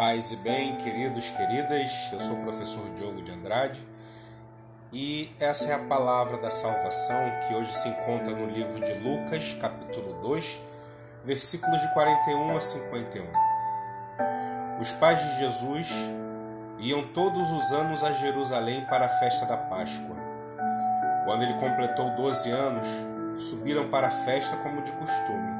Paz e bem, queridos, queridas, eu sou o professor Diogo de Andrade e essa é a palavra da salvação que hoje se encontra no livro de Lucas, capítulo 2, versículos de 41 a 51. Os pais de Jesus iam todos os anos a Jerusalém para a festa da Páscoa. Quando ele completou 12 anos, subiram para a festa como de costume.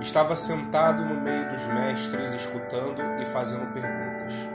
Estava sentado no meio dos mestres, escutando e fazendo perguntas.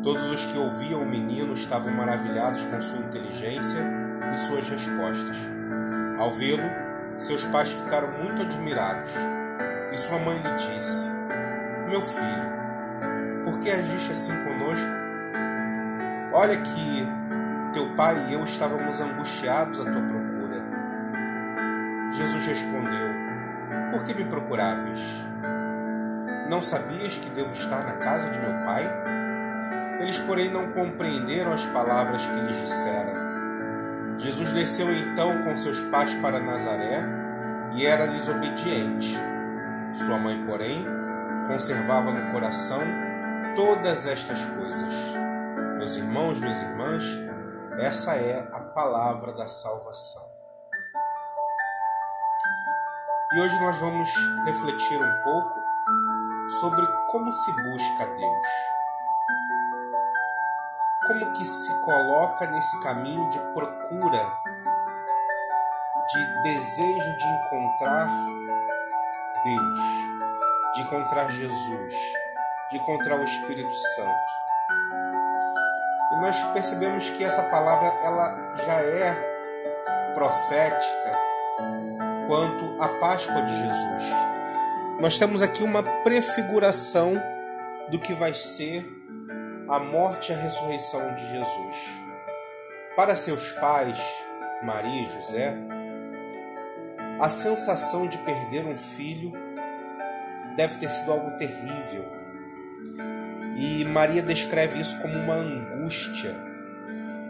Todos os que ouviam o menino estavam maravilhados com sua inteligência e suas respostas. Ao vê-lo, seus pais ficaram muito admirados. E sua mãe lhe disse: Meu filho, por que agiste assim conosco? Olha que teu pai e eu estávamos angustiados à tua procura. Jesus respondeu: por que me procuráveis? Não sabias que devo estar na casa de meu pai? Eles, porém, não compreenderam as palavras que lhes dissera. Jesus desceu então com seus pais para Nazaré e era-lhes obediente. Sua mãe, porém, conservava no coração todas estas coisas. Meus irmãos, minhas irmãs, essa é a palavra da salvação. E hoje nós vamos refletir um pouco sobre como se busca Deus. Como que se coloca nesse caminho de procura, de desejo de encontrar Deus, de encontrar Jesus, de encontrar o Espírito Santo. E nós percebemos que essa palavra ela já é profética quanto à Páscoa de Jesus. Nós temos aqui uma prefiguração do que vai ser a morte e a ressurreição de Jesus. Para seus pais, Maria e José, a sensação de perder um filho deve ter sido algo terrível. E Maria descreve isso como uma angústia.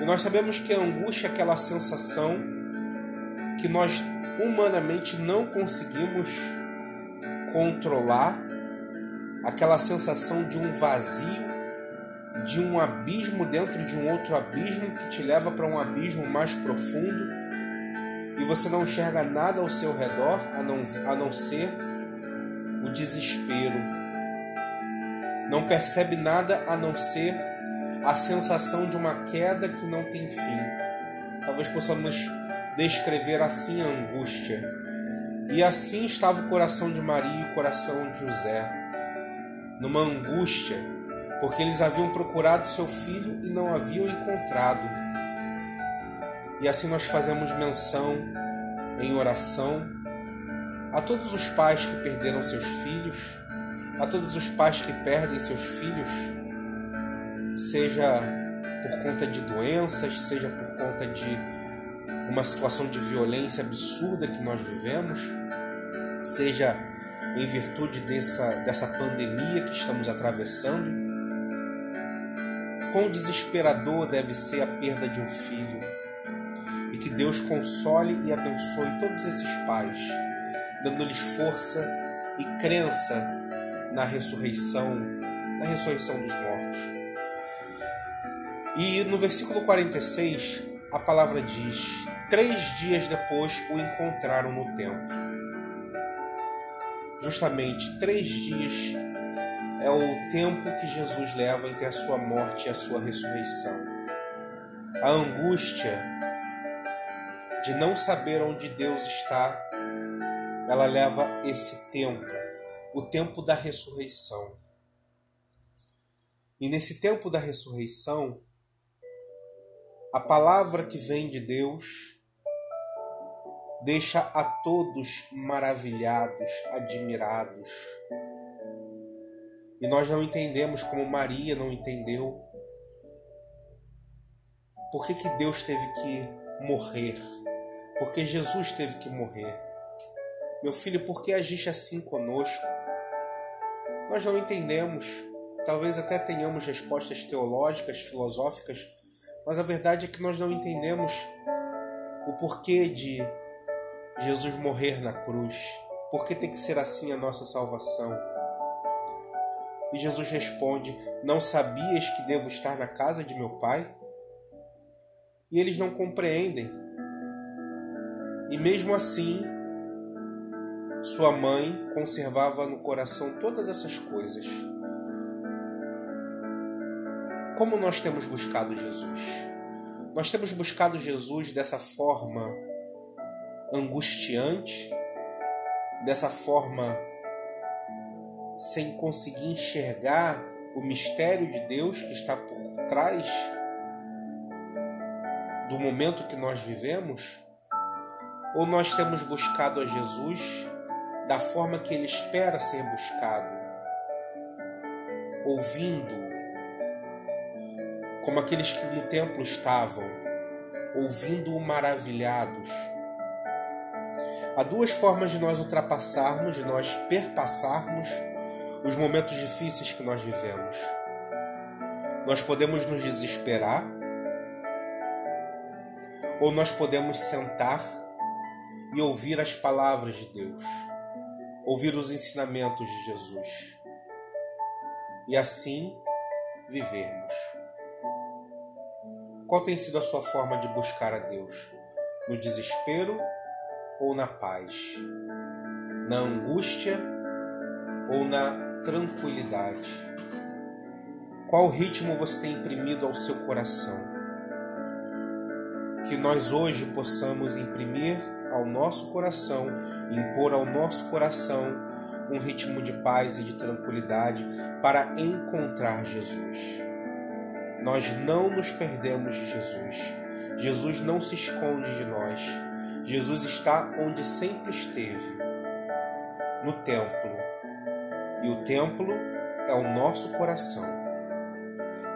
E nós sabemos que a angústia é aquela sensação que nós humanamente não conseguimos controlar aquela sensação de um vazio, de um abismo dentro de um outro abismo que te leva para um abismo mais profundo e você não enxerga nada ao seu redor a não, a não ser o desespero. Não percebe nada a não ser a sensação de uma queda que não tem fim. Talvez possamos descrever assim a angústia. E assim estava o coração de Maria e o coração de José, numa angústia, porque eles haviam procurado seu filho e não haviam encontrado. E assim nós fazemos menção em oração a todos os pais que perderam seus filhos, a todos os pais que perdem seus filhos, seja por conta de doenças, seja por conta de uma situação de violência absurda que nós vivemos, seja em virtude dessa, dessa pandemia que estamos atravessando. Quão desesperador deve ser a perda de um filho. E que Deus console e abençoe todos esses pais, dando-lhes força e crença na ressurreição, na ressurreição dos mortos. E no versículo 46, a palavra diz: Três dias depois o encontraram no templo. Justamente três dias é o tempo que Jesus leva entre a sua morte e a sua ressurreição. A angústia de não saber onde Deus está, ela leva esse tempo, o tempo da ressurreição. E nesse tempo da ressurreição, a palavra que vem de Deus deixa a todos maravilhados, admirados. E nós não entendemos como Maria não entendeu. Por que, que Deus teve que morrer? Por que Jesus teve que morrer? Meu filho, por que agiste assim conosco? Nós não entendemos. Talvez até tenhamos respostas teológicas, filosóficas, mas a verdade é que nós não entendemos o porquê de Jesus morrer na cruz. Por que tem que ser assim a nossa salvação? E Jesus responde: Não sabias que devo estar na casa de meu pai? E eles não compreendem. E mesmo assim, sua mãe conservava no coração todas essas coisas. Como nós temos buscado Jesus? Nós temos buscado Jesus dessa forma angustiante, dessa forma sem conseguir enxergar o mistério de Deus que está por trás do momento que nós vivemos? Ou nós temos buscado a Jesus da forma que ele espera ser buscado, ouvindo, como aqueles que no templo estavam, ouvindo-o maravilhados? Há duas formas de nós ultrapassarmos, de nós perpassarmos os momentos difíceis que nós vivemos. Nós podemos nos desesperar, ou nós podemos sentar e ouvir as palavras de Deus, ouvir os ensinamentos de Jesus e assim vivermos. Qual tem sido a sua forma de buscar a Deus? No desespero ou na paz? Na angústia ou na tranquilidade? Qual ritmo você tem imprimido ao seu coração? Que nós hoje possamos imprimir ao nosso coração, impor ao nosso coração um ritmo de paz e de tranquilidade para encontrar Jesus. Nós não nos perdemos de Jesus. Jesus não se esconde de nós. Jesus está onde sempre esteve no templo. E o templo é o nosso coração.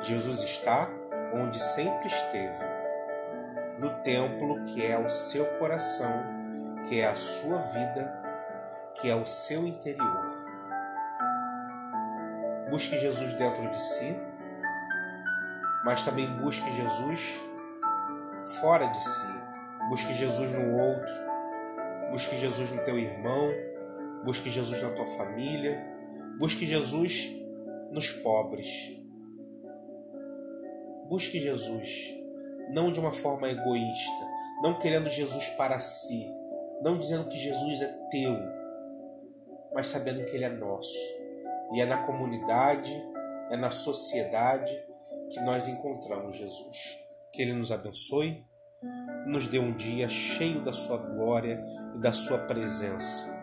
Jesus está onde sempre esteve no templo que é o seu coração, que é a sua vida, que é o seu interior. Busque Jesus dentro de si, mas também busque Jesus fora de si. Busque Jesus no outro, busque Jesus no teu irmão, busque Jesus na tua família, busque Jesus nos pobres. Busque Jesus não de uma forma egoísta, não querendo Jesus para si, não dizendo que Jesus é teu, mas sabendo que ele é nosso. E é na comunidade, é na sociedade que nós encontramos Jesus. Que ele nos abençoe, nos dê um dia cheio da sua glória e da sua presença.